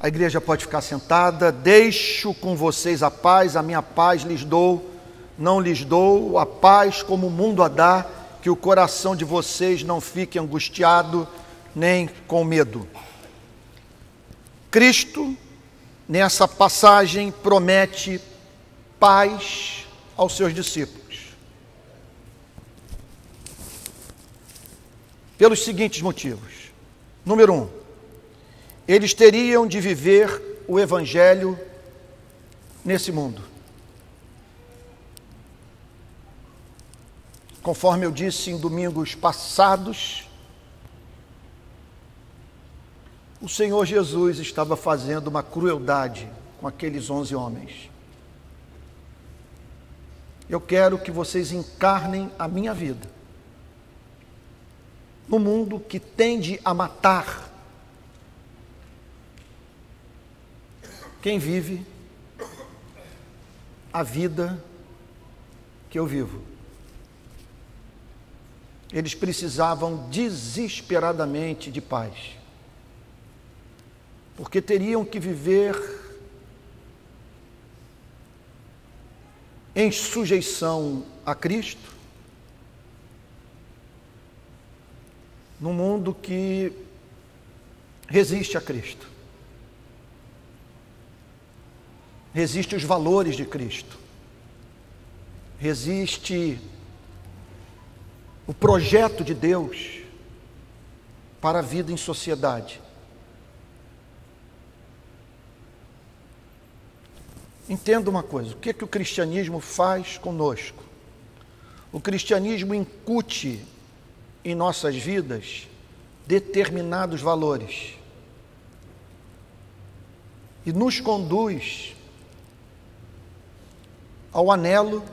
A igreja pode ficar sentada. Deixo com vocês a paz, a minha paz lhes dou. Não lhes dou a paz como o mundo a dá, que o coração de vocês não fique angustiado nem com medo. Cristo, nessa passagem, promete paz aos seus discípulos. Pelos seguintes motivos. Número um, eles teriam de viver o Evangelho nesse mundo. Conforme eu disse em domingos passados, o Senhor Jesus estava fazendo uma crueldade com aqueles onze homens. Eu quero que vocês encarnem a minha vida no mundo que tende a matar quem vive a vida que eu vivo. Eles precisavam desesperadamente de paz, porque teriam que viver em sujeição a Cristo, num mundo que resiste a Cristo. Resiste os valores de Cristo, resiste o projeto de Deus para a vida em sociedade. Entenda uma coisa: o que, é que o cristianismo faz conosco? O cristianismo incute em nossas vidas determinados valores e nos conduz ao anelo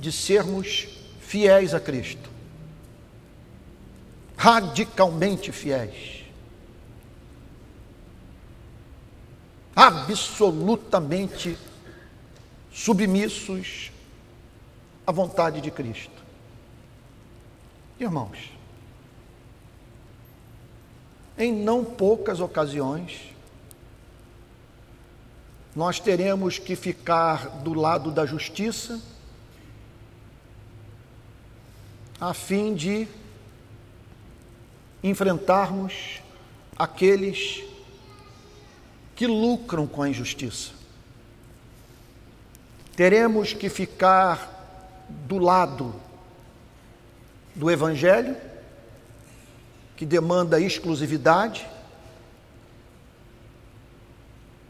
de sermos fiéis a Cristo. Radicalmente fiéis. Absolutamente submissos à vontade de Cristo. Irmãos, em não poucas ocasiões, nós teremos que ficar do lado da justiça, a fim de enfrentarmos aqueles que lucram com a injustiça. Teremos que ficar do lado do Evangelho, que demanda exclusividade,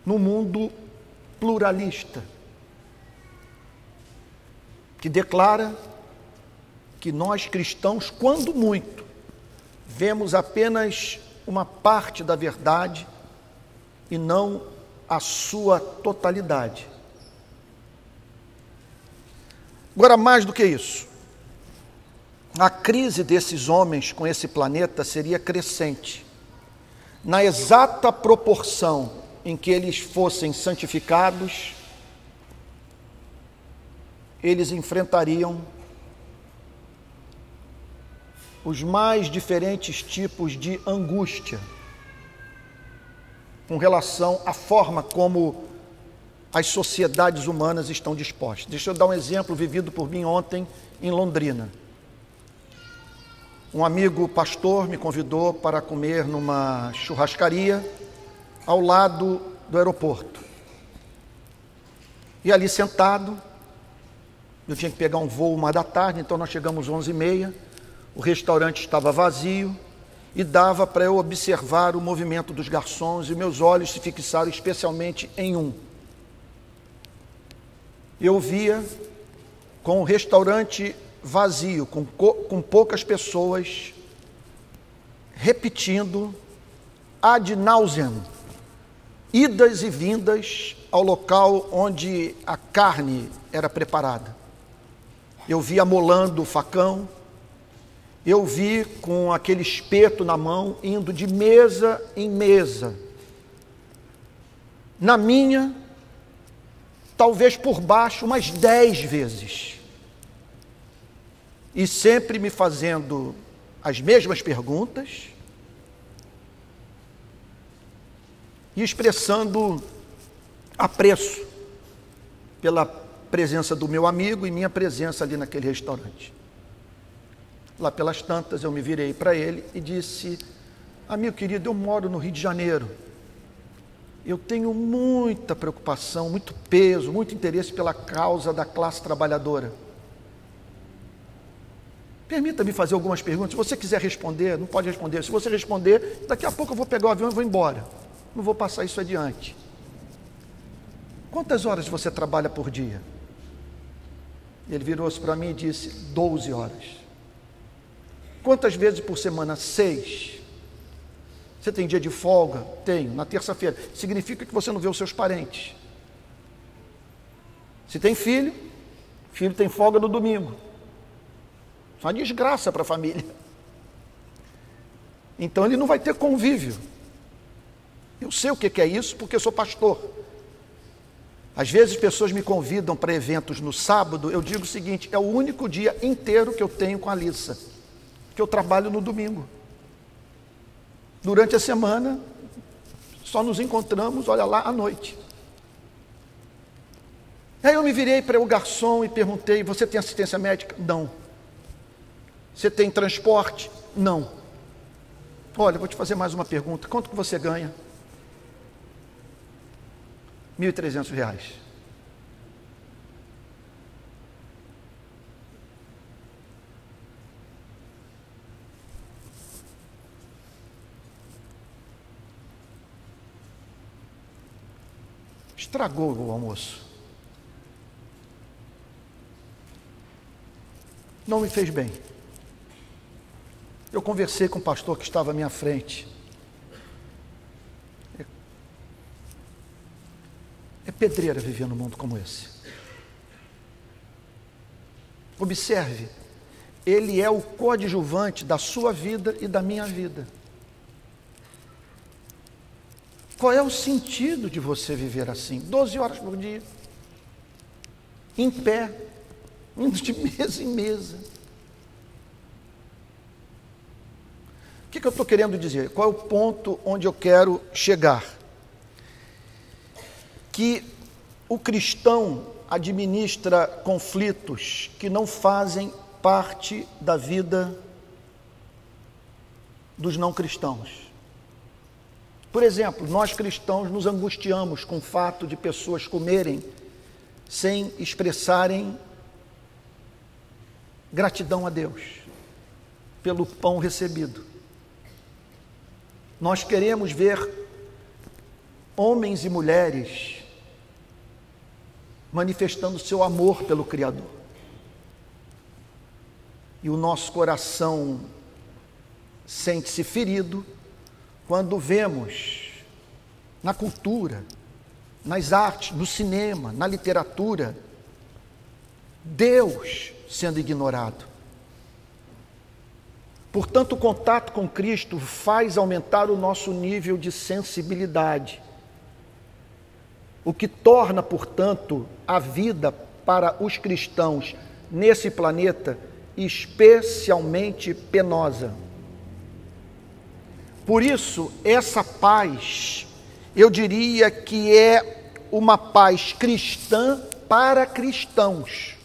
no mundo pluralista, que declara que nós cristãos, quando muito, vemos apenas uma parte da verdade e não a sua totalidade. Agora, mais do que isso, a crise desses homens com esse planeta seria crescente, na exata proporção em que eles fossem santificados, eles enfrentariam os mais diferentes tipos de angústia com relação à forma como as sociedades humanas estão dispostas. Deixa eu dar um exemplo vivido por mim ontem em Londrina. Um amigo pastor me convidou para comer numa churrascaria ao lado do aeroporto. E ali sentado, eu tinha que pegar um voo uma da tarde, então nós chegamos e meia, o restaurante estava vazio e dava para eu observar o movimento dos garçons e meus olhos se fixaram especialmente em um. Eu via com o restaurante vazio, com, com poucas pessoas, repetindo ad nauseam idas e vindas ao local onde a carne era preparada. Eu vi amolando o facão, eu vi com aquele espeto na mão indo de mesa em mesa. Na minha, talvez por baixo, umas dez vezes. E sempre me fazendo as mesmas perguntas e expressando apreço pela presença do meu amigo e minha presença ali naquele restaurante. Lá pelas tantas eu me virei para ele e disse: Amigo querido, eu moro no Rio de Janeiro. Eu tenho muita preocupação, muito peso, muito interesse pela causa da classe trabalhadora. Permita-me fazer algumas perguntas. Se você quiser responder, não pode responder. Se você responder, daqui a pouco eu vou pegar o avião e vou embora. Não vou passar isso adiante. Quantas horas você trabalha por dia? Ele virou-se para mim e disse: 12 horas. Quantas vezes por semana? Seis. Você tem dia de folga? Tenho, na terça-feira. Significa que você não vê os seus parentes. Se tem filho, filho tem folga no domingo. Isso é uma desgraça para a família. Então ele não vai ter convívio. Eu sei o que é isso porque eu sou pastor. Às vezes pessoas me convidam para eventos no sábado, eu digo o seguinte: é o único dia inteiro que eu tenho com a Lissa, que eu trabalho no domingo. Durante a semana, só nos encontramos, olha lá, à noite. Aí eu me virei para o garçom e perguntei: Você tem assistência médica? Não. Você tem transporte? Não. Olha, vou te fazer mais uma pergunta: quanto que você ganha? R$ 1.300. Estragou o almoço. Não me fez bem. Eu conversei com o pastor que estava à minha frente. É, é pedreira viver num mundo como esse. Observe, ele é o coadjuvante da sua vida e da minha vida. Qual é o sentido de você viver assim? 12 horas por dia, em pé, indo de mesa em mesa. O que, que eu estou querendo dizer? Qual é o ponto onde eu quero chegar? Que o cristão administra conflitos que não fazem parte da vida dos não cristãos. Por exemplo, nós cristãos nos angustiamos com o fato de pessoas comerem sem expressarem gratidão a Deus pelo pão recebido. Nós queremos ver homens e mulheres manifestando seu amor pelo Criador. E o nosso coração sente-se ferido quando vemos na cultura, nas artes, no cinema, na literatura, Deus sendo ignorado. Portanto, o contato com Cristo faz aumentar o nosso nível de sensibilidade, o que torna, portanto, a vida para os cristãos nesse planeta especialmente penosa. Por isso, essa paz, eu diria que é uma paz cristã para cristãos.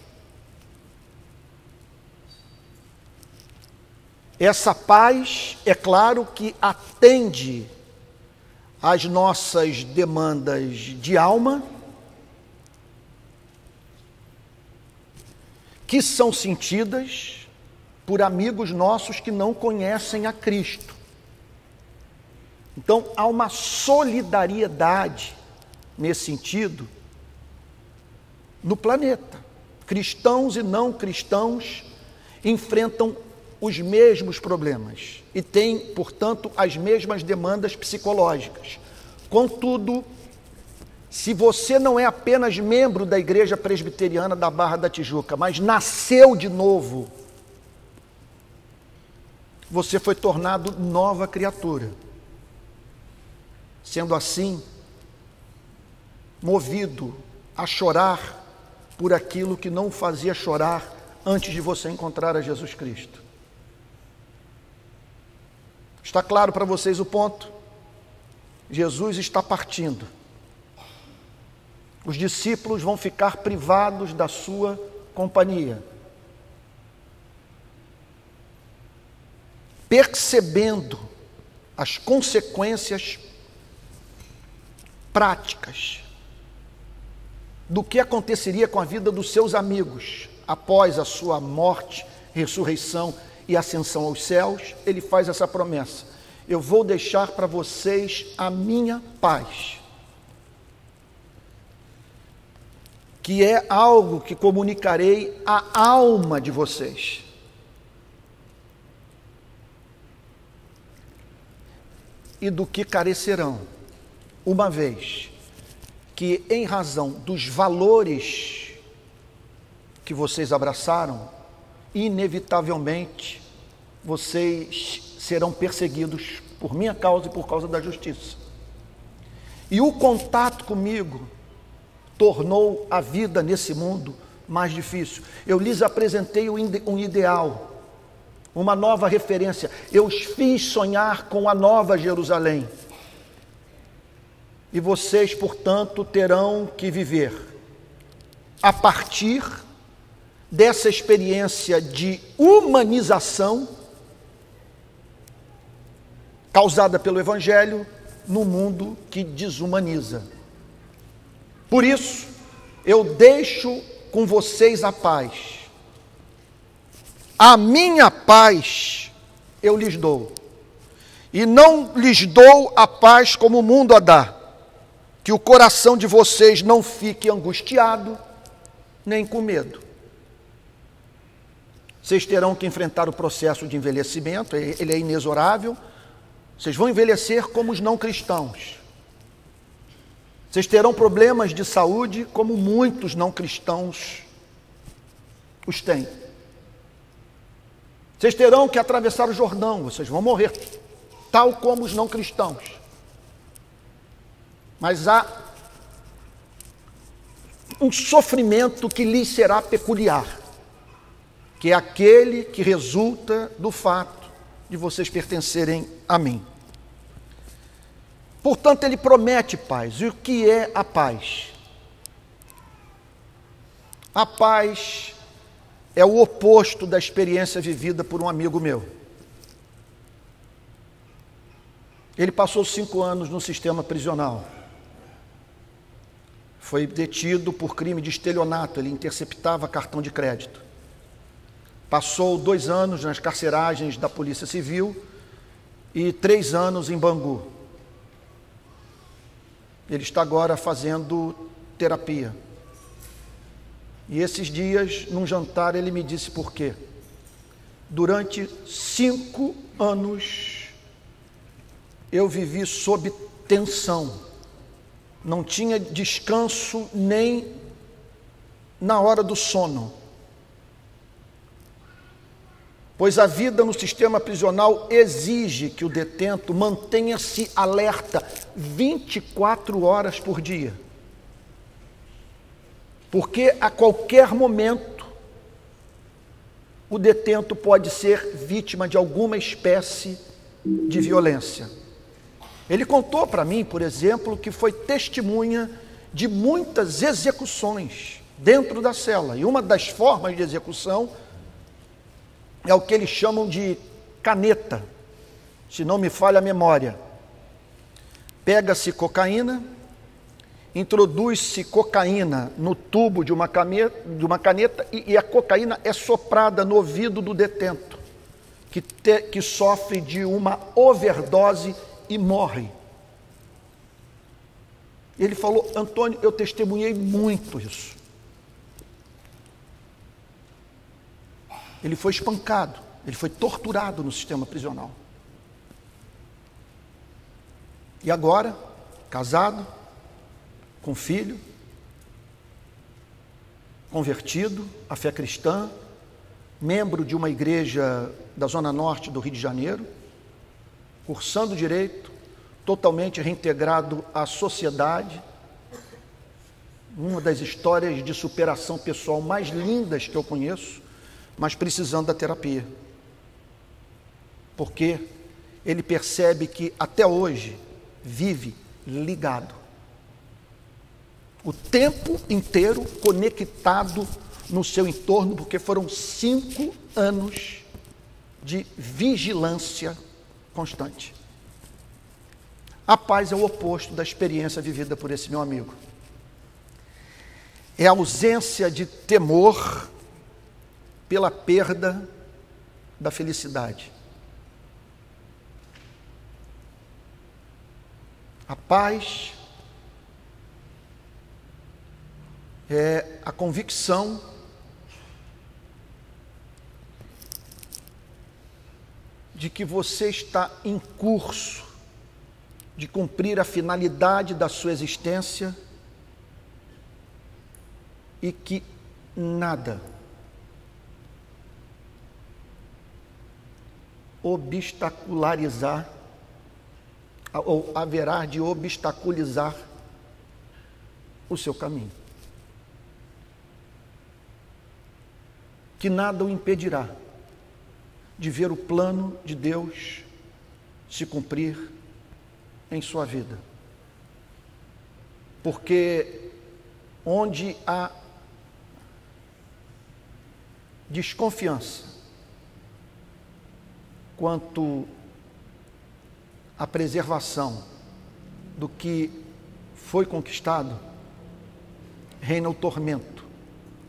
Essa paz, é claro que atende às nossas demandas de alma, que são sentidas por amigos nossos que não conhecem a Cristo. Então, há uma solidariedade nesse sentido no planeta. Cristãos e não cristãos enfrentam os mesmos problemas e têm, portanto, as mesmas demandas psicológicas. Contudo, se você não é apenas membro da Igreja Presbiteriana da Barra da Tijuca, mas nasceu de novo, você foi tornado nova criatura. Sendo assim, movido a chorar por aquilo que não fazia chorar antes de você encontrar a Jesus Cristo. Está claro para vocês o ponto? Jesus está partindo. Os discípulos vão ficar privados da sua companhia. Percebendo as consequências práticas do que aconteceria com a vida dos seus amigos após a sua morte, ressurreição e ascensão aos céus, ele faz essa promessa: Eu vou deixar para vocês a minha paz. Que é algo que comunicarei à alma de vocês. E do que carecerão, uma vez que, em razão dos valores que vocês abraçaram, inevitavelmente vocês serão perseguidos por minha causa e por causa da justiça. E o contato comigo tornou a vida nesse mundo mais difícil. Eu lhes apresentei um ideal, uma nova referência. Eu os fiz sonhar com a nova Jerusalém. E vocês, portanto, terão que viver a partir dessa experiência de humanização causada pelo Evangelho no mundo que desumaniza. Por isso, eu deixo com vocês a paz. A minha paz eu lhes dou. E não lhes dou a paz como o mundo a dá. Que o coração de vocês não fique angustiado, nem com medo. Vocês terão que enfrentar o processo de envelhecimento, ele é inexorável. Vocês vão envelhecer como os não cristãos. Vocês terão problemas de saúde como muitos não cristãos os têm. Vocês terão que atravessar o Jordão, vocês vão morrer, tal como os não cristãos. Mas há um sofrimento que lhes será peculiar que é aquele que resulta do fato de vocês pertencerem a mim. Portanto, ele promete paz. E o que é a paz? A paz é o oposto da experiência vivida por um amigo meu. Ele passou cinco anos no sistema prisional. Foi detido por crime de estelionato, ele interceptava cartão de crédito. Passou dois anos nas carceragens da Polícia Civil e três anos em Bangu. Ele está agora fazendo terapia. E esses dias, num jantar, ele me disse por quê. Durante cinco anos, eu vivi sob tensão. Não tinha descanso nem na hora do sono pois a vida no sistema prisional exige que o detento mantenha-se alerta 24 horas por dia. Porque a qualquer momento o detento pode ser vítima de alguma espécie de violência. Ele contou para mim, por exemplo, que foi testemunha de muitas execuções dentro da cela. E uma das formas de execução é o que eles chamam de caneta, se não me falha a memória. Pega-se cocaína, introduz-se cocaína no tubo de uma caneta, de uma caneta e, e, a cocaína é soprada no ouvido do detento, que, te, que sofre de uma overdose e morre. Ele falou, Antônio, eu testemunhei muito isso. Ele foi espancado, ele foi torturado no sistema prisional. E agora, casado, com filho, convertido à fé cristã, membro de uma igreja da zona norte do Rio de Janeiro, cursando direito, totalmente reintegrado à sociedade, uma das histórias de superação pessoal mais lindas que eu conheço, mas precisando da terapia. Porque ele percebe que até hoje vive ligado. O tempo inteiro conectado no seu entorno, porque foram cinco anos de vigilância constante. A paz é o oposto da experiência vivida por esse meu amigo. É a ausência de temor pela perda da felicidade. A paz é a convicção de que você está em curso de cumprir a finalidade da sua existência e que nada obstacularizar ou haverá de obstaculizar o seu caminho. Que nada o impedirá de ver o plano de Deus se cumprir em sua vida. Porque onde há desconfiança quanto à preservação do que foi conquistado, reina o tormento,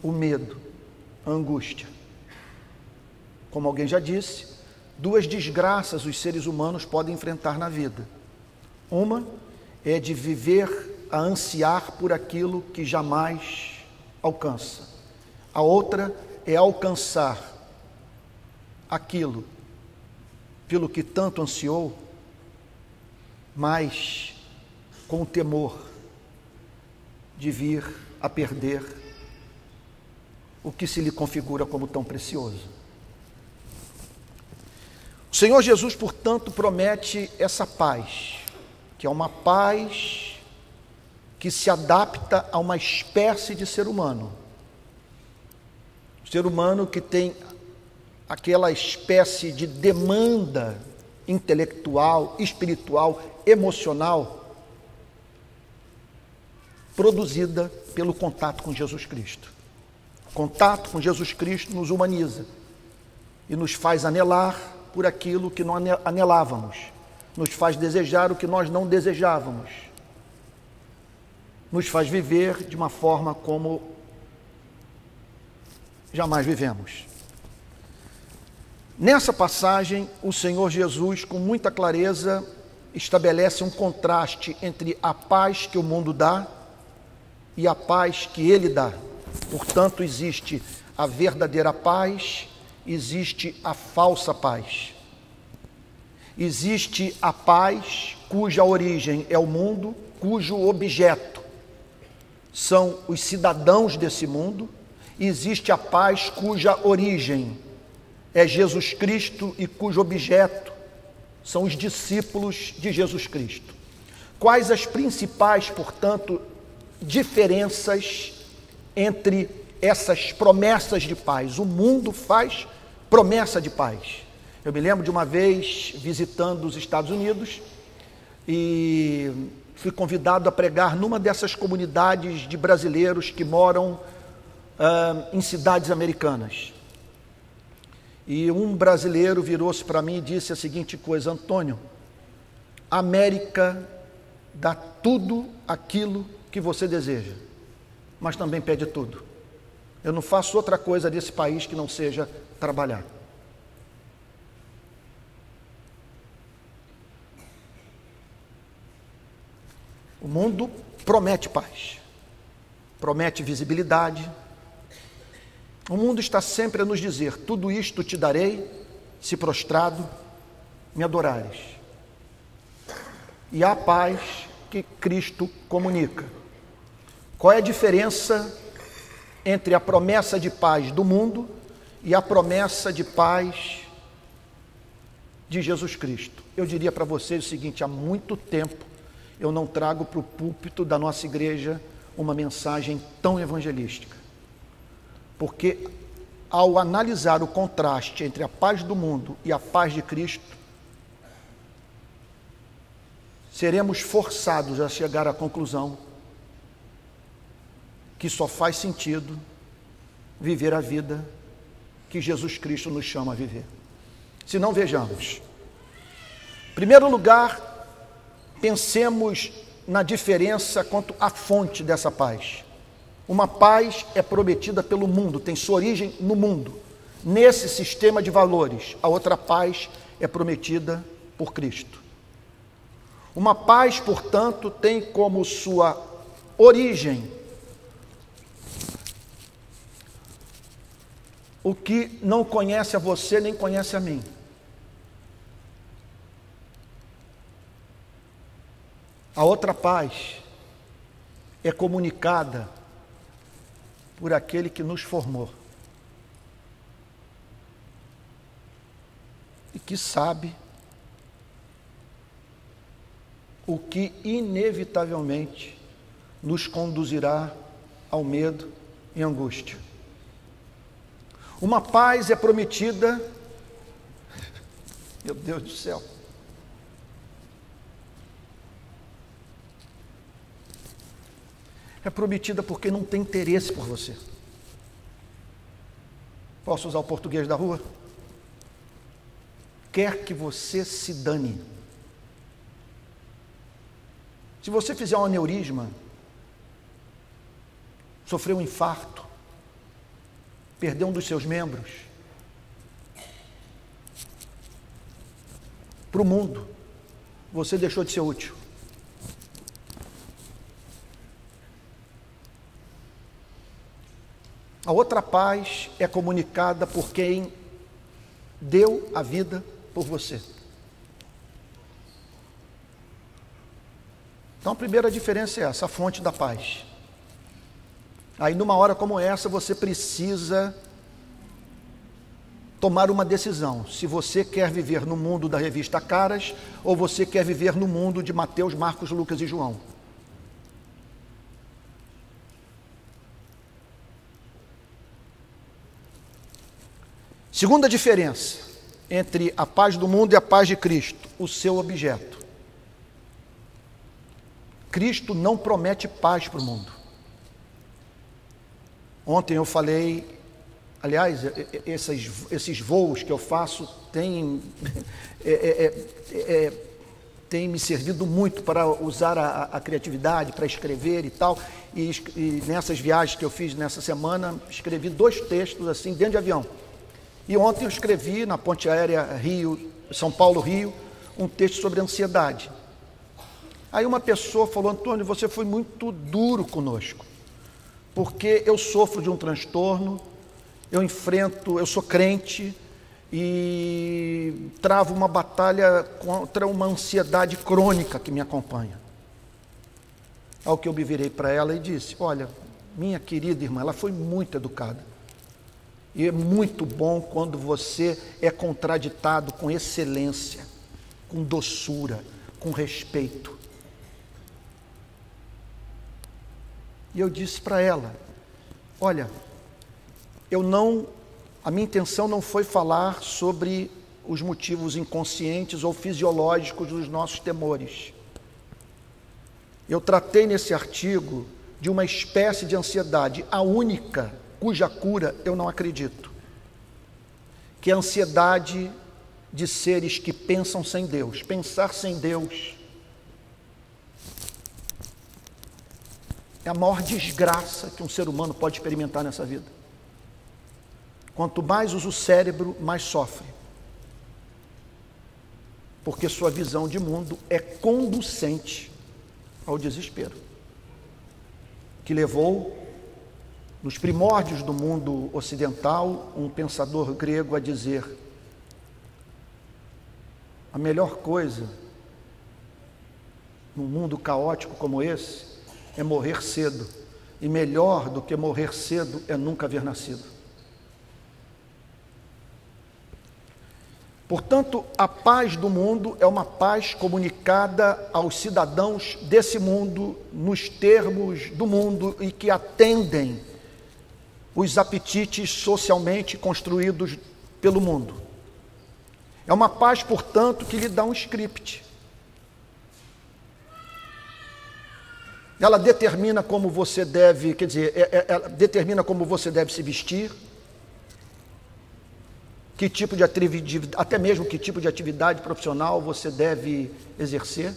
o medo, a angústia. Como alguém já disse, duas desgraças os seres humanos podem enfrentar na vida. Uma é de viver a ansiar por aquilo que jamais alcança. A outra é alcançar aquilo pelo que tanto ansiou, mas com o temor de vir a perder o que se lhe configura como tão precioso. O Senhor Jesus, portanto, promete essa paz, que é uma paz que se adapta a uma espécie de ser humano. O ser humano que tem aquela espécie de demanda intelectual, espiritual, emocional, produzida pelo contato com Jesus Cristo. O contato com Jesus Cristo nos humaniza e nos faz anelar por aquilo que não anelávamos, nos faz desejar o que nós não desejávamos, nos faz viver de uma forma como jamais vivemos. Nessa passagem, o Senhor Jesus, com muita clareza, estabelece um contraste entre a paz que o mundo dá e a paz que ele dá. Portanto, existe a verdadeira paz existe a falsa paz. Existe a paz cuja origem é o mundo, cujo objeto são os cidadãos desse mundo. Existe a paz cuja origem é Jesus Cristo e cujo objeto são os discípulos de Jesus Cristo. Quais as principais, portanto, diferenças entre essas promessas de paz? O mundo faz promessa de paz. Eu me lembro de uma vez visitando os Estados Unidos e fui convidado a pregar numa dessas comunidades de brasileiros que moram uh, em cidades americanas. E um brasileiro virou-se para mim e disse a seguinte coisa: Antônio, América dá tudo aquilo que você deseja, mas também pede tudo. Eu não faço outra coisa desse país que não seja trabalhar. O mundo promete paz, promete visibilidade. O mundo está sempre a nos dizer: tudo isto te darei, se prostrado me adorares. E há paz que Cristo comunica. Qual é a diferença entre a promessa de paz do mundo e a promessa de paz de Jesus Cristo. Eu diria para vocês o seguinte: há muito tempo eu não trago para o púlpito da nossa igreja uma mensagem tão evangelística. Porque ao analisar o contraste entre a paz do mundo e a paz de Cristo, seremos forçados a chegar à conclusão que só faz sentido viver a vida que Jesus Cristo nos chama a viver. Se não vejamos. Em primeiro lugar, pensemos na diferença quanto à fonte dessa paz. Uma paz é prometida pelo mundo, tem sua origem no mundo. Nesse sistema de valores, a outra paz é prometida por Cristo. Uma paz, portanto, tem como sua origem o que não conhece a você nem conhece a mim. A outra paz é comunicada por aquele que nos formou e que sabe o que inevitavelmente nos conduzirá ao medo e angústia. Uma paz é prometida, meu Deus do céu. É prometida porque não tem interesse por você. Posso usar o português da rua? Quer que você se dane. Se você fizer um aneurisma, sofrer um infarto, perder um dos seus membros, para o mundo, você deixou de ser útil. A outra paz é comunicada por quem deu a vida por você. Então a primeira diferença é essa, a fonte da paz. Aí numa hora como essa você precisa tomar uma decisão, se você quer viver no mundo da revista Caras ou você quer viver no mundo de Mateus, Marcos, Lucas e João. Segunda diferença entre a paz do mundo e a paz de Cristo, o seu objeto. Cristo não promete paz para o mundo. Ontem eu falei, aliás, esses, esses voos que eu faço têm, é, é, é, é, têm me servido muito para usar a, a criatividade, para escrever e tal. E, e, nessas viagens que eu fiz nessa semana, escrevi dois textos assim dentro de avião. E ontem eu escrevi na ponte aérea Rio, São Paulo Rio, um texto sobre ansiedade. Aí uma pessoa falou: Antônio, você foi muito duro conosco porque eu sofro de um transtorno, eu enfrento, eu sou crente e travo uma batalha contra uma ansiedade crônica que me acompanha. Ao que eu me virei para ela e disse: Olha, minha querida irmã, ela foi muito educada. E é muito bom quando você é contraditado com excelência, com doçura, com respeito. E eu disse para ela: Olha, eu não, a minha intenção não foi falar sobre os motivos inconscientes ou fisiológicos dos nossos temores. Eu tratei nesse artigo de uma espécie de ansiedade, a única cuja cura eu não acredito, que a ansiedade de seres que pensam sem Deus. Pensar sem Deus É a maior desgraça que um ser humano pode experimentar nessa vida. Quanto mais usa o cérebro, mais sofre. Porque sua visão de mundo é conducente ao desespero. Que levou, nos primórdios do mundo ocidental, um pensador grego a dizer: a melhor coisa num mundo caótico como esse é morrer cedo, e melhor do que morrer cedo é nunca haver nascido. Portanto, a paz do mundo é uma paz comunicada aos cidadãos desse mundo, nos termos do mundo e que atendem os apetites socialmente construídos pelo mundo. É uma paz, portanto, que lhe dá um script. ela determina como você deve, quer dizer, é, é, ela determina como você deve se vestir, que tipo de até mesmo que tipo de atividade profissional você deve exercer.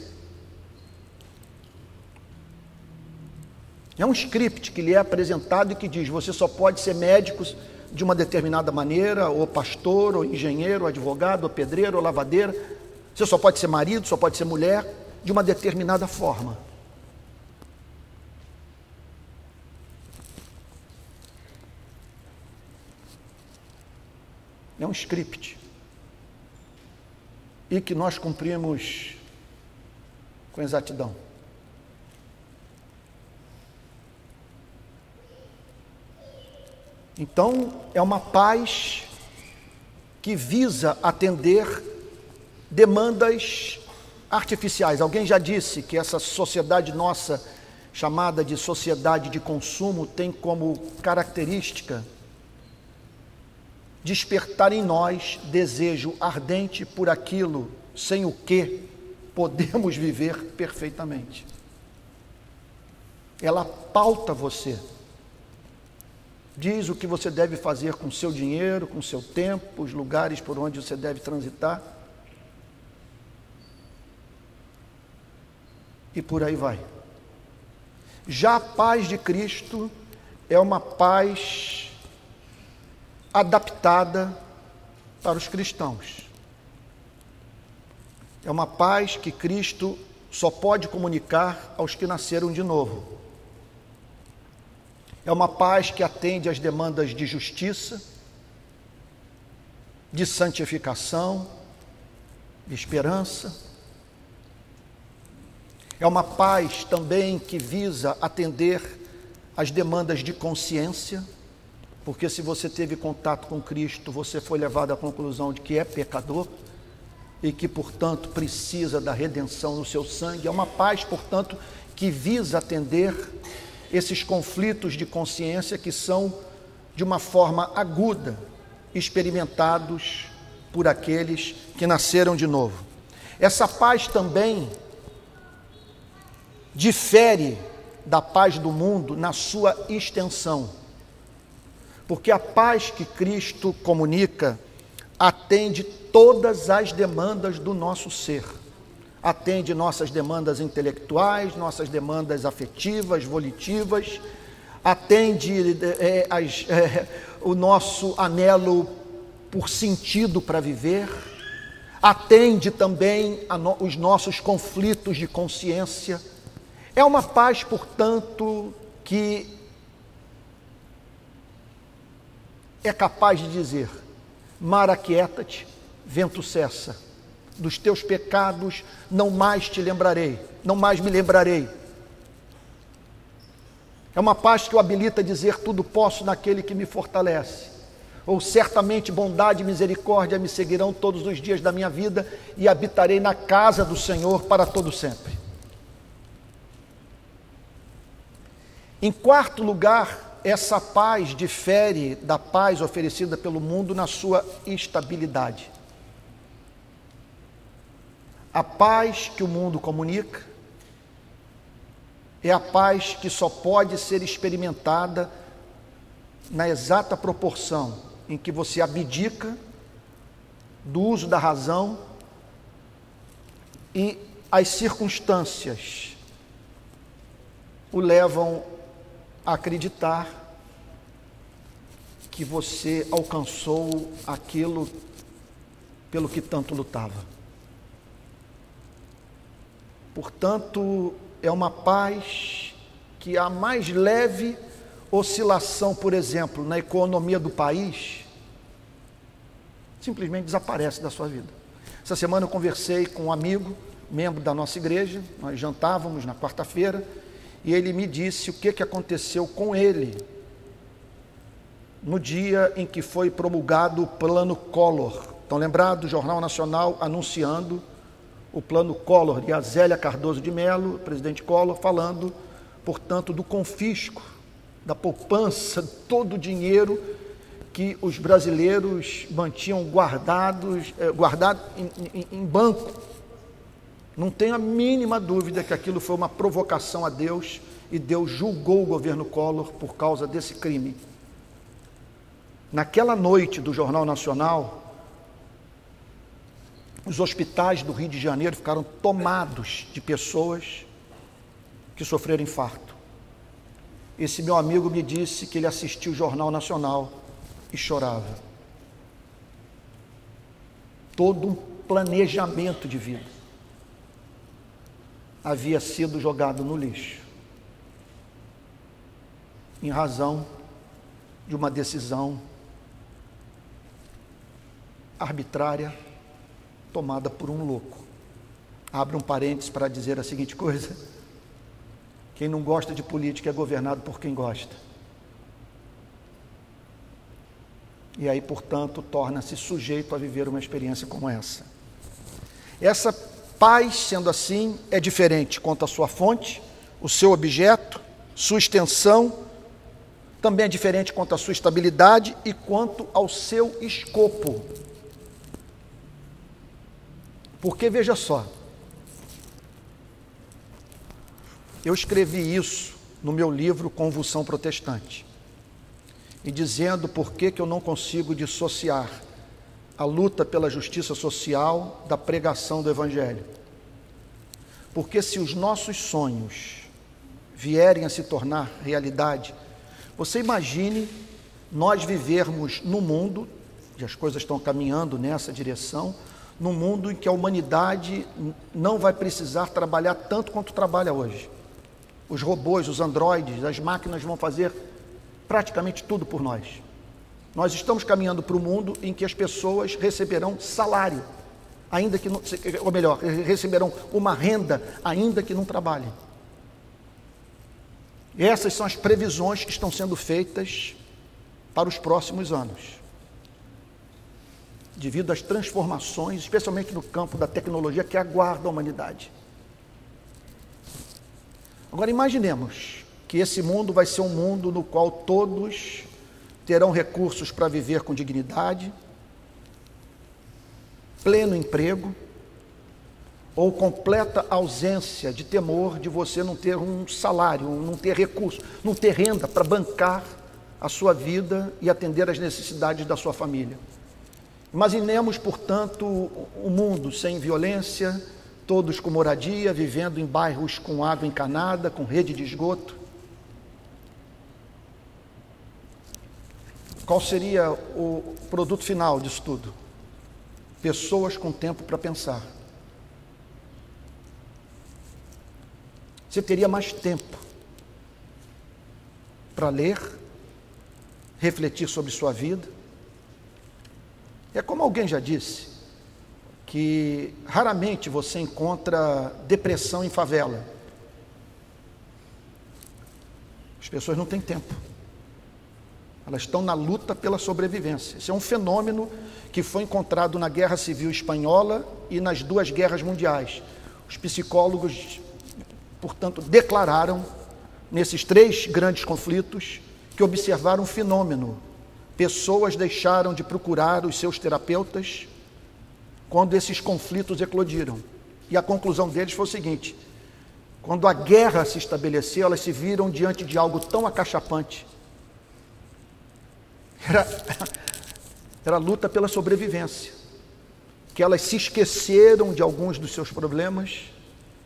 É um script que lhe é apresentado e que diz: você só pode ser médico de uma determinada maneira, ou pastor, ou engenheiro, ou advogado, ou pedreiro, ou lavadeira. Você só pode ser marido, só pode ser mulher, de uma determinada forma. É um script. E que nós cumprimos com exatidão. Então, é uma paz que visa atender demandas artificiais. Alguém já disse que essa sociedade nossa, chamada de sociedade de consumo, tem como característica despertar em nós desejo ardente por aquilo sem o que podemos viver perfeitamente. Ela pauta você. Diz o que você deve fazer com seu dinheiro, com seu tempo, os lugares por onde você deve transitar. E por aí vai. Já a paz de Cristo é uma paz adaptada para os cristãos. É uma paz que Cristo só pode comunicar aos que nasceram de novo. É uma paz que atende às demandas de justiça, de santificação, de esperança. É uma paz também que visa atender às demandas de consciência porque se você teve contato com Cristo, você foi levado à conclusão de que é pecador e que, portanto, precisa da redenção no seu sangue. É uma paz, portanto, que visa atender esses conflitos de consciência que são, de uma forma aguda, experimentados por aqueles que nasceram de novo. Essa paz também difere da paz do mundo na sua extensão porque a paz que Cristo comunica atende todas as demandas do nosso ser. Atende nossas demandas intelectuais, nossas demandas afetivas, volitivas, atende é, as, é, o nosso anelo por sentido para viver, atende também no, os nossos conflitos de consciência. É uma paz, portanto, que é capaz de dizer: Mar aquieta-te, vento cessa, dos teus pecados não mais te lembrarei, não mais me lembrarei. É uma paz que o habilita a dizer: Tudo posso naquele que me fortalece. Ou certamente bondade e misericórdia me seguirão todos os dias da minha vida e habitarei na casa do Senhor para todo sempre. Em quarto lugar, essa paz difere da paz oferecida pelo mundo na sua estabilidade. A paz que o mundo comunica é a paz que só pode ser experimentada na exata proporção em que você abdica do uso da razão e as circunstâncias o levam acreditar que você alcançou aquilo pelo que tanto lutava. Portanto, é uma paz que a mais leve oscilação, por exemplo, na economia do país, simplesmente desaparece da sua vida. Essa semana eu conversei com um amigo, membro da nossa igreja, nós jantávamos na quarta-feira, e ele me disse o que, que aconteceu com ele no dia em que foi promulgado o plano Collor. Estão lembrados do Jornal Nacional anunciando o plano Collor de Azélia Cardoso de Mello, presidente Collor, falando, portanto, do confisco, da poupança, todo o dinheiro que os brasileiros mantinham guardados, eh, guardado em, em, em banco não tenho a mínima dúvida que aquilo foi uma provocação a Deus e Deus julgou o governo Collor por causa desse crime. Naquela noite do Jornal Nacional, os hospitais do Rio de Janeiro ficaram tomados de pessoas que sofreram infarto. Esse meu amigo me disse que ele assistiu o Jornal Nacional e chorava. Todo um planejamento de vida havia sido jogado no lixo, em razão de uma decisão arbitrária tomada por um louco. Abra um parênteses para dizer a seguinte coisa: quem não gosta de política é governado por quem gosta. E aí, portanto, torna-se sujeito a viver uma experiência como essa. Essa paz, sendo assim, é diferente quanto à sua fonte, o seu objeto, sua extensão, também é diferente quanto à sua estabilidade e quanto ao seu escopo. Porque veja só, eu escrevi isso no meu livro Convulsão Protestante, e dizendo por que, que eu não consigo dissociar a luta pela justiça social da pregação do Evangelho. Porque se os nossos sonhos vierem a se tornar realidade, você imagine nós vivermos no mundo, e as coisas estão caminhando nessa direção, num mundo em que a humanidade não vai precisar trabalhar tanto quanto trabalha hoje. Os robôs, os androides, as máquinas vão fazer praticamente tudo por nós. Nós estamos caminhando para o mundo em que as pessoas receberão salário, ainda que não, ou melhor, receberão uma renda, ainda que não trabalhem. Essas são as previsões que estão sendo feitas para os próximos anos devido às transformações, especialmente no campo da tecnologia que aguarda a humanidade. Agora imaginemos que esse mundo vai ser um mundo no qual todos terão recursos para viver com dignidade, pleno emprego, ou completa ausência de temor de você não ter um salário, não ter recurso, não ter renda para bancar a sua vida e atender às necessidades da sua família. Imaginemos, portanto, um mundo sem violência, todos com moradia, vivendo em bairros com água encanada, com rede de esgoto. Qual seria o produto final disso tudo? Pessoas com tempo para pensar. Você teria mais tempo para ler, refletir sobre sua vida, é como alguém já disse, que raramente você encontra depressão em favela. As pessoas não têm tempo. Elas estão na luta pela sobrevivência. Esse é um fenômeno que foi encontrado na Guerra Civil Espanhola e nas duas guerras mundiais. Os psicólogos, portanto, declararam, nesses três grandes conflitos, que observaram um fenômeno Pessoas deixaram de procurar os seus terapeutas quando esses conflitos eclodiram. E a conclusão deles foi o seguinte: quando a guerra se estabeleceu, elas se viram diante de algo tão acachapante. Era, era a luta pela sobrevivência. Que elas se esqueceram de alguns dos seus problemas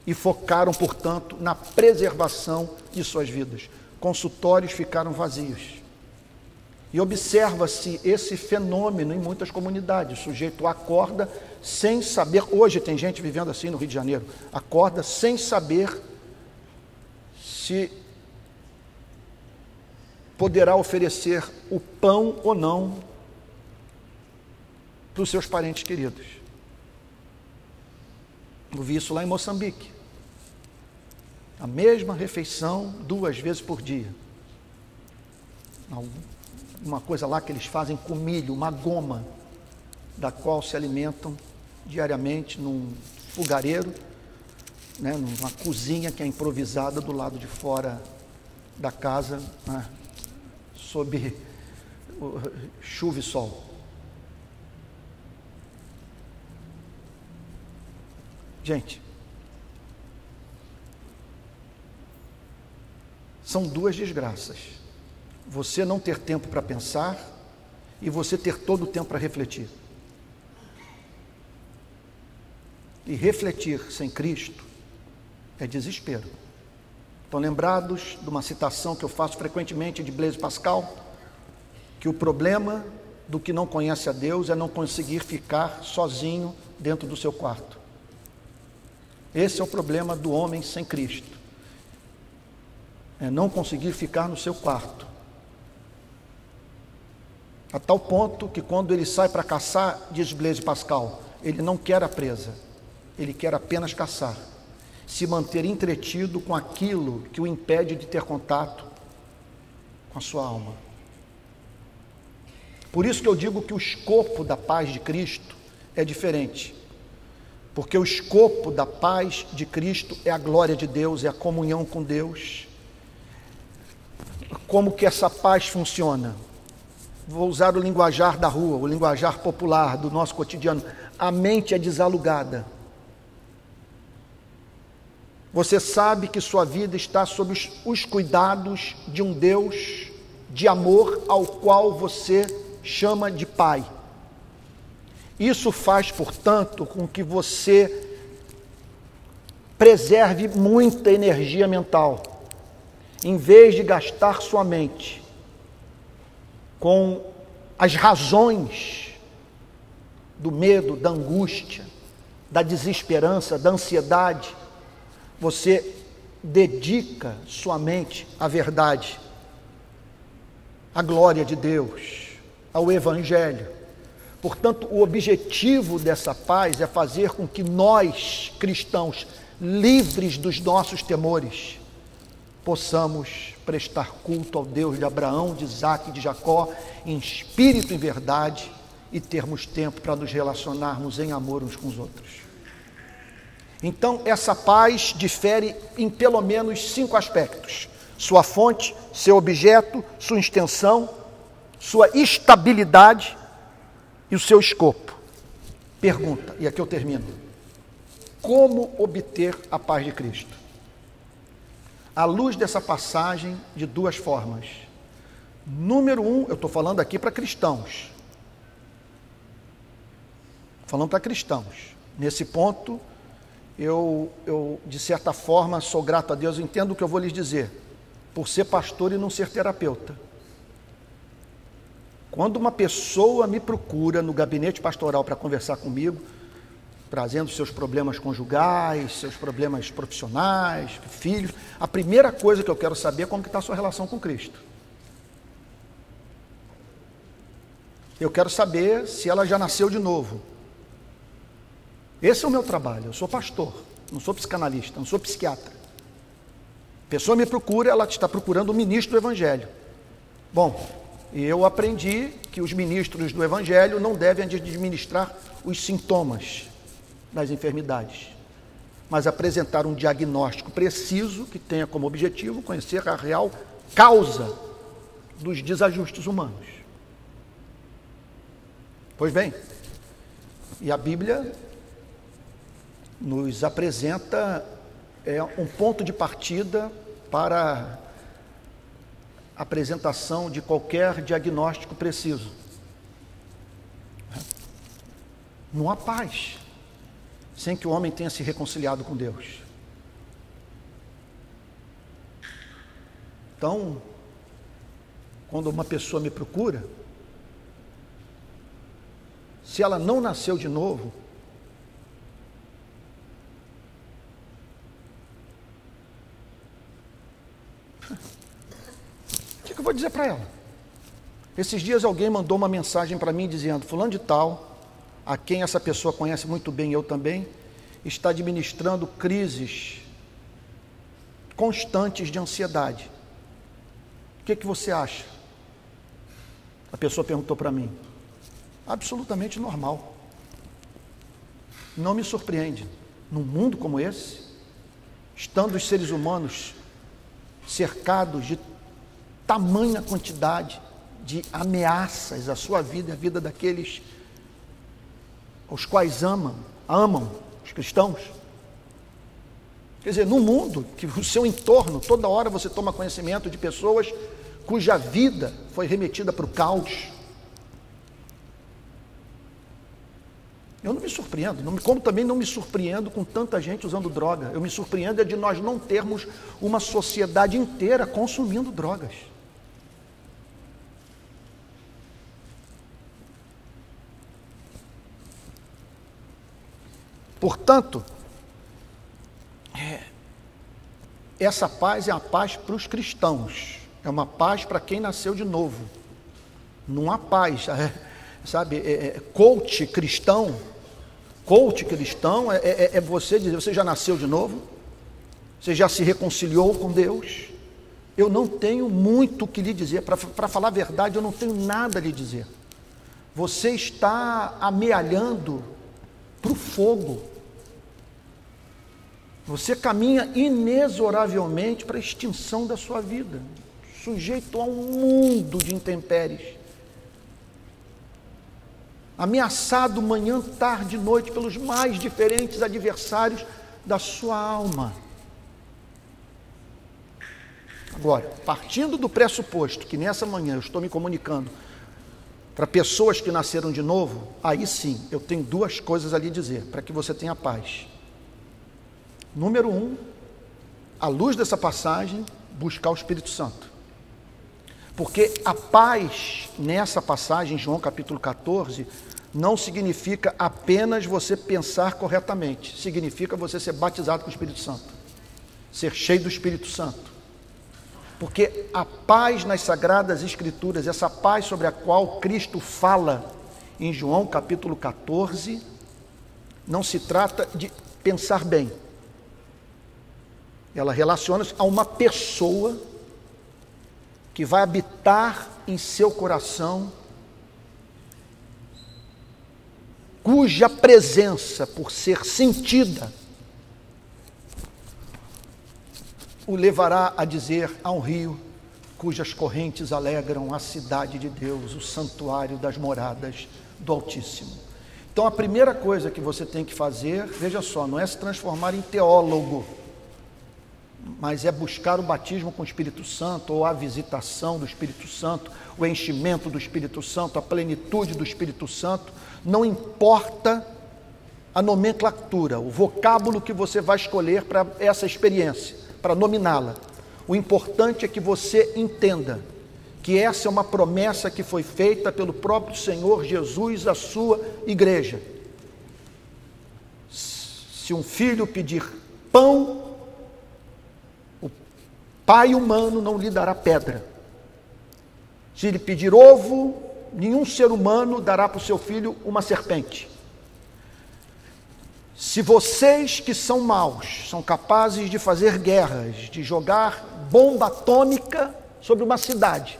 e focaram, portanto, na preservação de suas vidas. Consultórios ficaram vazios. E observa-se esse fenômeno em muitas comunidades. O sujeito acorda sem saber. Hoje tem gente vivendo assim no Rio de Janeiro. Acorda sem saber se poderá oferecer o pão ou não para os seus parentes queridos. Eu vi isso lá em Moçambique. A mesma refeição duas vezes por dia uma coisa lá que eles fazem com milho, uma goma, da qual se alimentam diariamente num fogareiro, né, numa cozinha que é improvisada do lado de fora da casa, né, sob chuva e sol. Gente, são duas desgraças. Você não ter tempo para pensar e você ter todo o tempo para refletir. E refletir sem Cristo é desespero. Estão lembrados de uma citação que eu faço frequentemente de Blaise Pascal? Que o problema do que não conhece a Deus é não conseguir ficar sozinho dentro do seu quarto. Esse é o problema do homem sem Cristo. É não conseguir ficar no seu quarto. A tal ponto que quando ele sai para caçar, diz Blaise Pascal, ele não quer a presa, ele quer apenas caçar, se manter entretido com aquilo que o impede de ter contato com a sua alma. Por isso que eu digo que o escopo da paz de Cristo é diferente. Porque o escopo da paz de Cristo é a glória de Deus, é a comunhão com Deus. Como que essa paz funciona? Vou usar o linguajar da rua, o linguajar popular do nosso cotidiano. A mente é desalugada. Você sabe que sua vida está sob os, os cuidados de um Deus de amor ao qual você chama de Pai. Isso faz, portanto, com que você preserve muita energia mental, em vez de gastar sua mente com as razões do medo, da angústia, da desesperança, da ansiedade, você dedica sua mente à verdade, à glória de Deus, ao Evangelho. Portanto, o objetivo dessa paz é fazer com que nós, cristãos, livres dos nossos temores, possamos prestar culto ao Deus de Abraão, de Isaac e de Jacó, em espírito e verdade, e termos tempo para nos relacionarmos em amor uns com os outros. Então, essa paz difere em pelo menos cinco aspectos: sua fonte, seu objeto, sua extensão, sua estabilidade e o seu escopo. Pergunta, e aqui eu termino: como obter a paz de Cristo? À luz dessa passagem, de duas formas. Número um, eu estou falando aqui para cristãos. Falando para cristãos. Nesse ponto, eu, eu, de certa forma, sou grato a Deus, entendo o que eu vou lhes dizer, por ser pastor e não ser terapeuta. Quando uma pessoa me procura no gabinete pastoral para conversar comigo, trazendo seus problemas conjugais, seus problemas profissionais, filhos, a primeira coisa que eu quero saber é como está a sua relação com Cristo. Eu quero saber se ela já nasceu de novo. Esse é o meu trabalho. Eu sou pastor, não sou psicanalista, não sou psiquiatra. A pessoa me procura, ela está procurando o ministro do Evangelho. Bom, eu aprendi que os ministros do Evangelho não devem administrar os sintomas das enfermidades, mas apresentar um diagnóstico preciso que tenha como objetivo conhecer a real causa dos desajustes humanos. Pois bem, e a Bíblia nos apresenta é, um ponto de partida para apresentação de qualquer diagnóstico preciso. Não há paz sem que o homem tenha se reconciliado com Deus. Então, quando uma pessoa me procura, se ela não nasceu de novo, que eu vou dizer para ela? Esses dias alguém mandou uma mensagem para mim dizendo: Fulano de Tal, a quem essa pessoa conhece muito bem, eu também, está administrando crises constantes de ansiedade. O que, que você acha? A pessoa perguntou para mim. Absolutamente normal. Não me surpreende. Num mundo como esse, estando os seres humanos cercados de tamanha quantidade de ameaças à sua vida e à vida daqueles aos quais amam, amam os cristãos. Quer dizer, no mundo, que o seu entorno, toda hora você toma conhecimento de pessoas cuja vida foi remetida para o caos. Eu não me surpreendo, não, como também não me surpreendo com tanta gente usando droga. Eu me surpreendo é de nós não termos uma sociedade inteira consumindo drogas. Portanto, é, essa paz é a paz para os cristãos, é uma paz para quem nasceu de novo. Não há paz, é, sabe? É, é, coach cristão, coach cristão é, é, é você dizer: você já nasceu de novo? Você já se reconciliou com Deus? Eu não tenho muito o que lhe dizer, para falar a verdade, eu não tenho nada a lhe dizer. Você está amealhando para o fogo. Você caminha inexoravelmente para a extinção da sua vida, sujeito a um mundo de intempéries. Ameaçado manhã, tarde e noite pelos mais diferentes adversários da sua alma. Agora, partindo do pressuposto que nessa manhã eu estou me comunicando para pessoas que nasceram de novo, aí sim eu tenho duas coisas ali dizer, para que você tenha paz. Número um, à luz dessa passagem, buscar o Espírito Santo. Porque a paz nessa passagem, João capítulo 14, não significa apenas você pensar corretamente, significa você ser batizado com o Espírito Santo, ser cheio do Espírito Santo. Porque a paz nas Sagradas Escrituras, essa paz sobre a qual Cristo fala em João capítulo 14, não se trata de pensar bem, ela relaciona-se a uma pessoa que vai habitar em seu coração, cuja presença, por ser sentida, o levará a dizer a um rio cujas correntes alegram a cidade de Deus, o santuário das moradas do Altíssimo. Então a primeira coisa que você tem que fazer, veja só, não é se transformar em teólogo mas é buscar o batismo com o Espírito Santo, ou a visitação do Espírito Santo, o enchimento do Espírito Santo, a plenitude do Espírito Santo, não importa a nomenclatura, o vocábulo que você vai escolher para essa experiência, para nominá-la. O importante é que você entenda que essa é uma promessa que foi feita pelo próprio Senhor Jesus à sua igreja. Se um filho pedir pão, Pai humano não lhe dará pedra. Se lhe pedir ovo, nenhum ser humano dará para o seu filho uma serpente. Se vocês que são maus são capazes de fazer guerras, de jogar bomba atômica sobre uma cidade,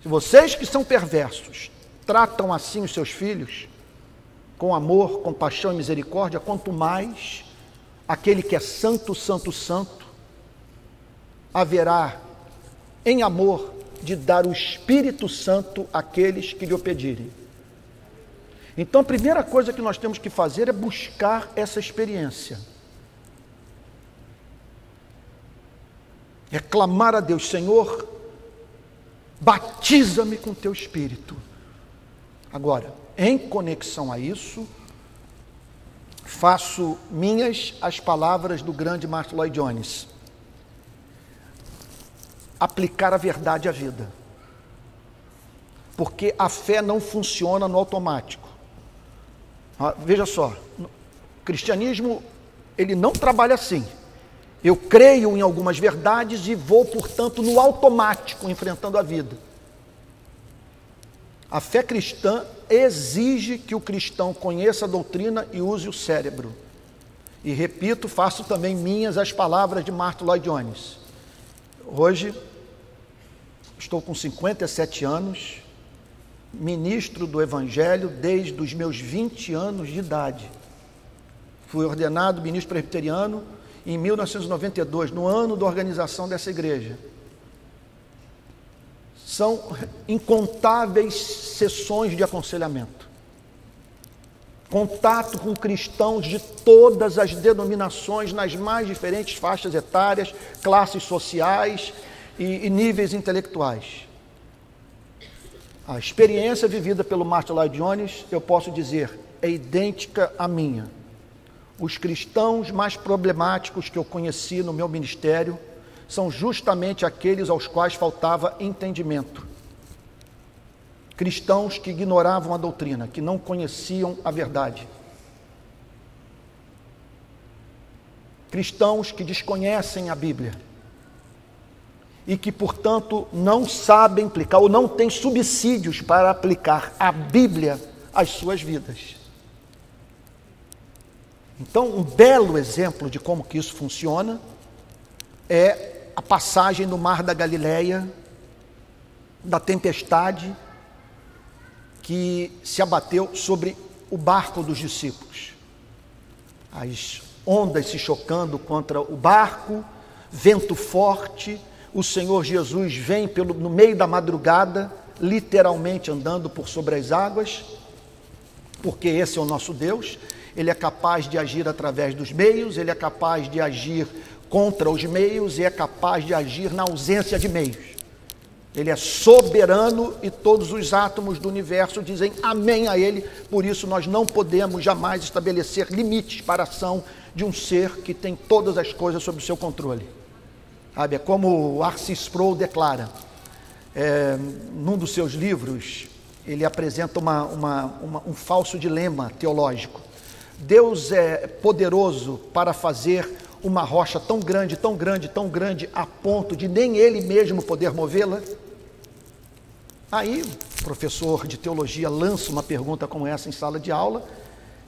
se vocês que são perversos tratam assim os seus filhos, com amor, compaixão e misericórdia, quanto mais aquele que é santo, santo, santo, haverá em amor de dar o Espírito Santo àqueles que lhe pedirem. Então, a primeira coisa que nós temos que fazer é buscar essa experiência. É clamar a Deus, Senhor, batiza-me com teu Espírito. Agora, em conexão a isso, faço minhas as palavras do grande Martin Lloyd Jones. Aplicar a verdade à vida. Porque a fé não funciona no automático. Veja só, o cristianismo ele não trabalha assim. Eu creio em algumas verdades e vou, portanto, no automático enfrentando a vida. A fé cristã exige que o cristão conheça a doutrina e use o cérebro. E repito, faço também minhas as palavras de Martin Lloyd Jones. Hoje, estou com 57 anos, ministro do Evangelho desde os meus 20 anos de idade. Fui ordenado ministro presbiteriano em 1992, no ano da organização dessa igreja. São incontáveis sessões de aconselhamento. contato com cristãos de todas as denominações, nas mais diferentes faixas etárias, classes sociais e, e níveis intelectuais. A experiência vivida pelo Martin Lloyd Jones, eu posso dizer, é idêntica à minha. Os cristãos mais problemáticos que eu conheci no meu ministério são justamente aqueles aos quais faltava entendimento. Cristãos que ignoravam a doutrina, que não conheciam a verdade. Cristãos que desconhecem a Bíblia e que, portanto, não sabem aplicar ou não têm subsídios para aplicar a Bíblia às suas vidas. Então, um belo exemplo de como que isso funciona é a passagem no mar da Galileia, da tempestade que se abateu sobre o barco dos discípulos. As ondas se chocando contra o barco, vento forte, o Senhor Jesus vem pelo, no meio da madrugada, literalmente andando por sobre as águas, porque esse é o nosso Deus, ele é capaz de agir através dos meios, ele é capaz de agir contra os meios e é capaz de agir na ausência de meios. Ele é soberano e todos os átomos do universo dizem amém a ele, por isso nós não podemos jamais estabelecer limites para a ação de um ser que tem todas as coisas sob o seu controle. Sabe, é como Arcis Sproul declara, é, num dos seus livros, ele apresenta uma, uma, uma, um falso dilema teológico. Deus é poderoso para fazer uma rocha tão grande, tão grande, tão grande, a ponto de nem ele mesmo poder movê-la? Aí, o professor de teologia lança uma pergunta como essa em sala de aula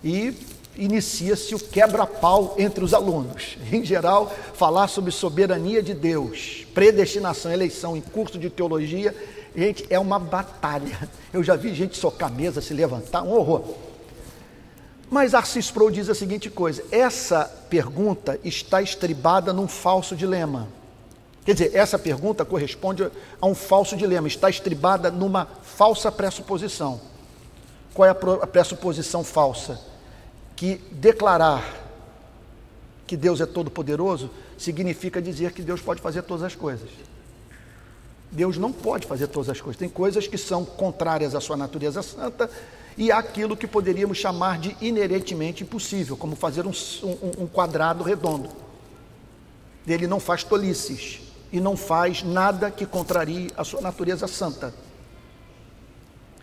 e inicia-se o quebra-pau entre os alunos. Em geral, falar sobre soberania de Deus, predestinação, eleição em curso de teologia, gente, é uma batalha. Eu já vi gente socar mesa, se levantar, um horror. Mas Arcis Pro diz a seguinte coisa: essa pergunta está estribada num falso dilema. Quer dizer, essa pergunta corresponde a um falso dilema, está estribada numa falsa pressuposição. Qual é a pressuposição falsa? Que declarar que Deus é todo-poderoso significa dizer que Deus pode fazer todas as coisas. Deus não pode fazer todas as coisas. Tem coisas que são contrárias à sua natureza santa e aquilo que poderíamos chamar de inerentemente impossível, como fazer um, um, um quadrado redondo. Ele não faz tolices e não faz nada que contrarie a sua natureza santa.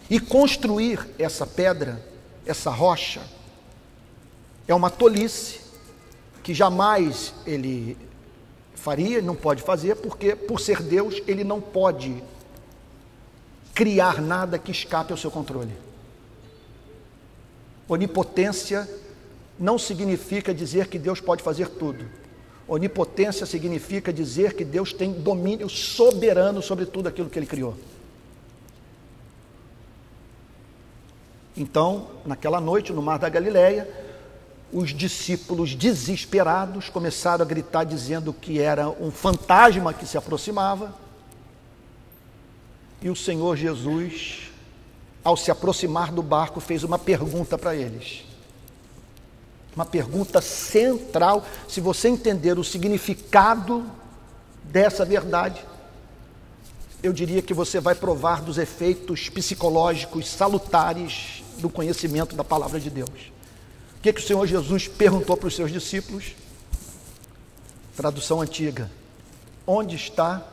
E construir essa pedra, essa rocha, é uma tolice que jamais ele faria, não pode fazer, porque por ser Deus, ele não pode criar nada que escape ao seu controle. Onipotência não significa dizer que Deus pode fazer tudo. Onipotência significa dizer que Deus tem domínio soberano sobre tudo aquilo que ele criou. Então, naquela noite no mar da Galileia, os discípulos desesperados começaram a gritar dizendo que era um fantasma que se aproximava. E o Senhor Jesus, ao se aproximar do barco, fez uma pergunta para eles. Uma pergunta central. Se você entender o significado dessa verdade, eu diria que você vai provar dos efeitos psicológicos salutares do conhecimento da palavra de Deus. O que, que o Senhor Jesus perguntou para os seus discípulos? Tradução antiga: Onde está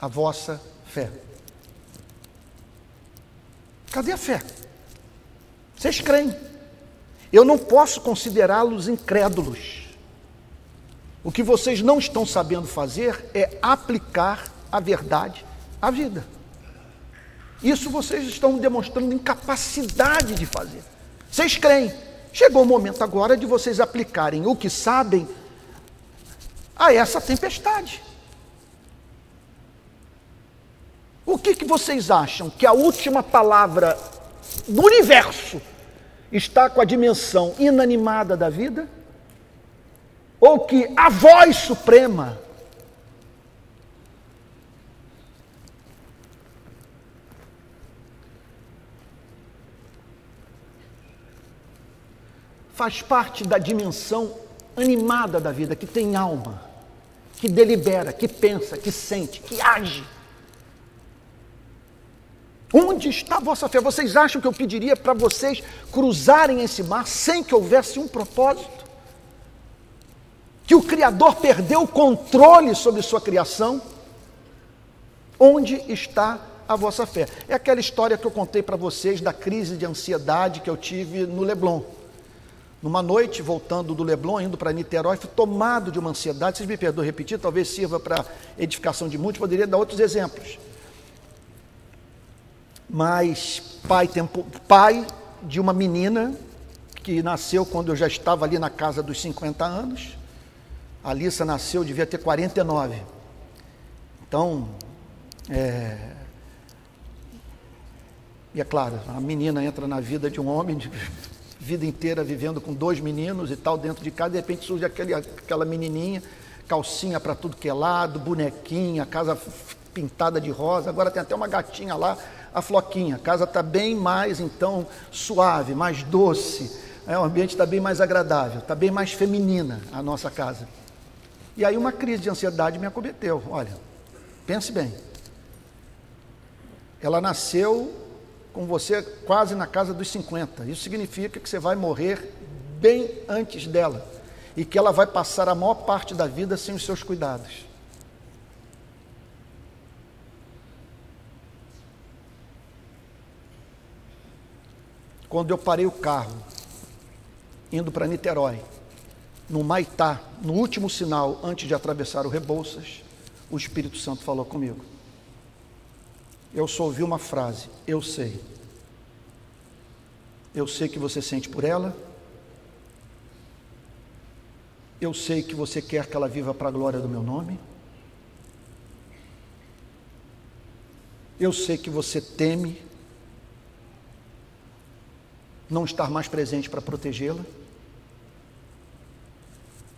a vossa fé? Cadê a fé? Vocês creem? Eu não posso considerá-los incrédulos. O que vocês não estão sabendo fazer é aplicar a verdade à vida. Isso vocês estão demonstrando incapacidade de fazer. Vocês creem, Chegou o momento agora de vocês aplicarem o que sabem a essa tempestade. O que, que vocês acham? Que a última palavra do universo está com a dimensão inanimada da vida? Ou que a voz suprema faz parte da dimensão animada da vida, que tem alma, que delibera, que pensa, que sente, que age. Onde está a vossa fé? Vocês acham que eu pediria para vocês cruzarem esse mar sem que houvesse um propósito? Que o Criador perdeu o controle sobre sua criação? Onde está a vossa fé? É aquela história que eu contei para vocês da crise de ansiedade que eu tive no Leblon. Numa noite, voltando do Leblon, indo para Niterói, fui tomado de uma ansiedade. Vocês me perdoem repetir, talvez sirva para edificação de muitos, poderia dar outros exemplos mas pai, tempo, pai de uma menina que nasceu quando eu já estava ali na casa dos 50 anos. A Alissa nasceu, devia ter 49. Então, é... e é claro, a menina entra na vida de um homem, de vida inteira vivendo com dois meninos e tal dentro de casa, de repente surge aquele, aquela menininha, calcinha para tudo que é lado, bonequinha, casa pintada de rosa, agora tem até uma gatinha lá, a floquinha. A casa está bem mais, então, suave, mais doce. É, o ambiente está bem mais agradável, está bem mais feminina a nossa casa. E aí uma crise de ansiedade me acometeu. Olha, pense bem. Ela nasceu com você quase na casa dos 50. Isso significa que você vai morrer bem antes dela e que ela vai passar a maior parte da vida sem os seus cuidados. quando eu parei o carro, indo para Niterói, no Maitá, no último sinal, antes de atravessar o Rebouças, o Espírito Santo falou comigo. Eu só ouvi uma frase: Eu sei. Eu sei que você sente por ela. Eu sei que você quer que ela viva para a glória do meu nome. Eu sei que você teme não estar mais presente para protegê-la.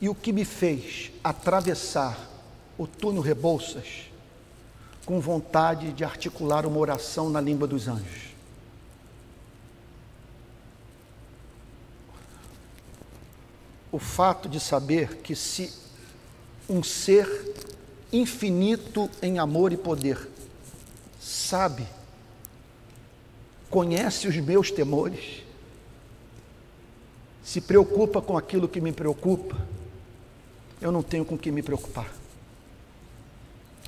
E o que me fez atravessar o túnel Rebouças com vontade de articular uma oração na língua dos anjos. O fato de saber que se um ser infinito em amor e poder sabe, conhece os meus temores, se preocupa com aquilo que me preocupa, eu não tenho com que me preocupar.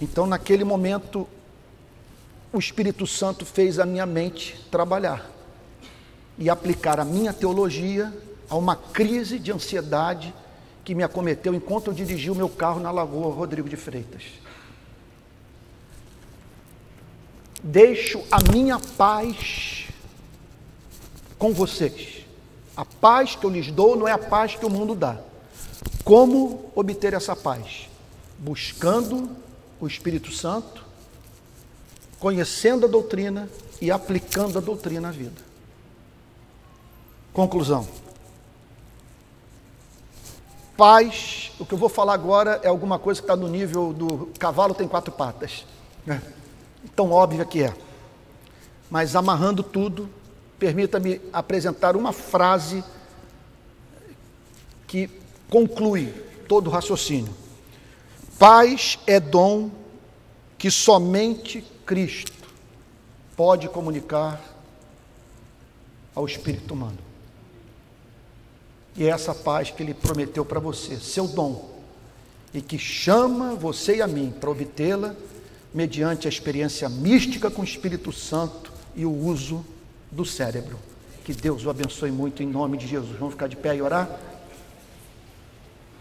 Então, naquele momento, o Espírito Santo fez a minha mente trabalhar e aplicar a minha teologia a uma crise de ansiedade que me acometeu enquanto eu dirigia o meu carro na Lagoa Rodrigo de Freitas. Deixo a minha paz com vocês. A paz que eu lhes dou não é a paz que o mundo dá. Como obter essa paz? Buscando o Espírito Santo, conhecendo a doutrina e aplicando a doutrina à vida. Conclusão. Paz, o que eu vou falar agora é alguma coisa que está no nível do cavalo tem quatro patas. É. Tão óbvia que é. Mas amarrando tudo permita-me apresentar uma frase que conclui todo o raciocínio. Paz é dom que somente Cristo pode comunicar ao espírito humano. E é essa paz que ele prometeu para você, seu dom, e que chama você e a mim para obtê-la mediante a experiência mística com o Espírito Santo e o uso do cérebro. Que Deus o abençoe muito em nome de Jesus. Vamos ficar de pé e orar?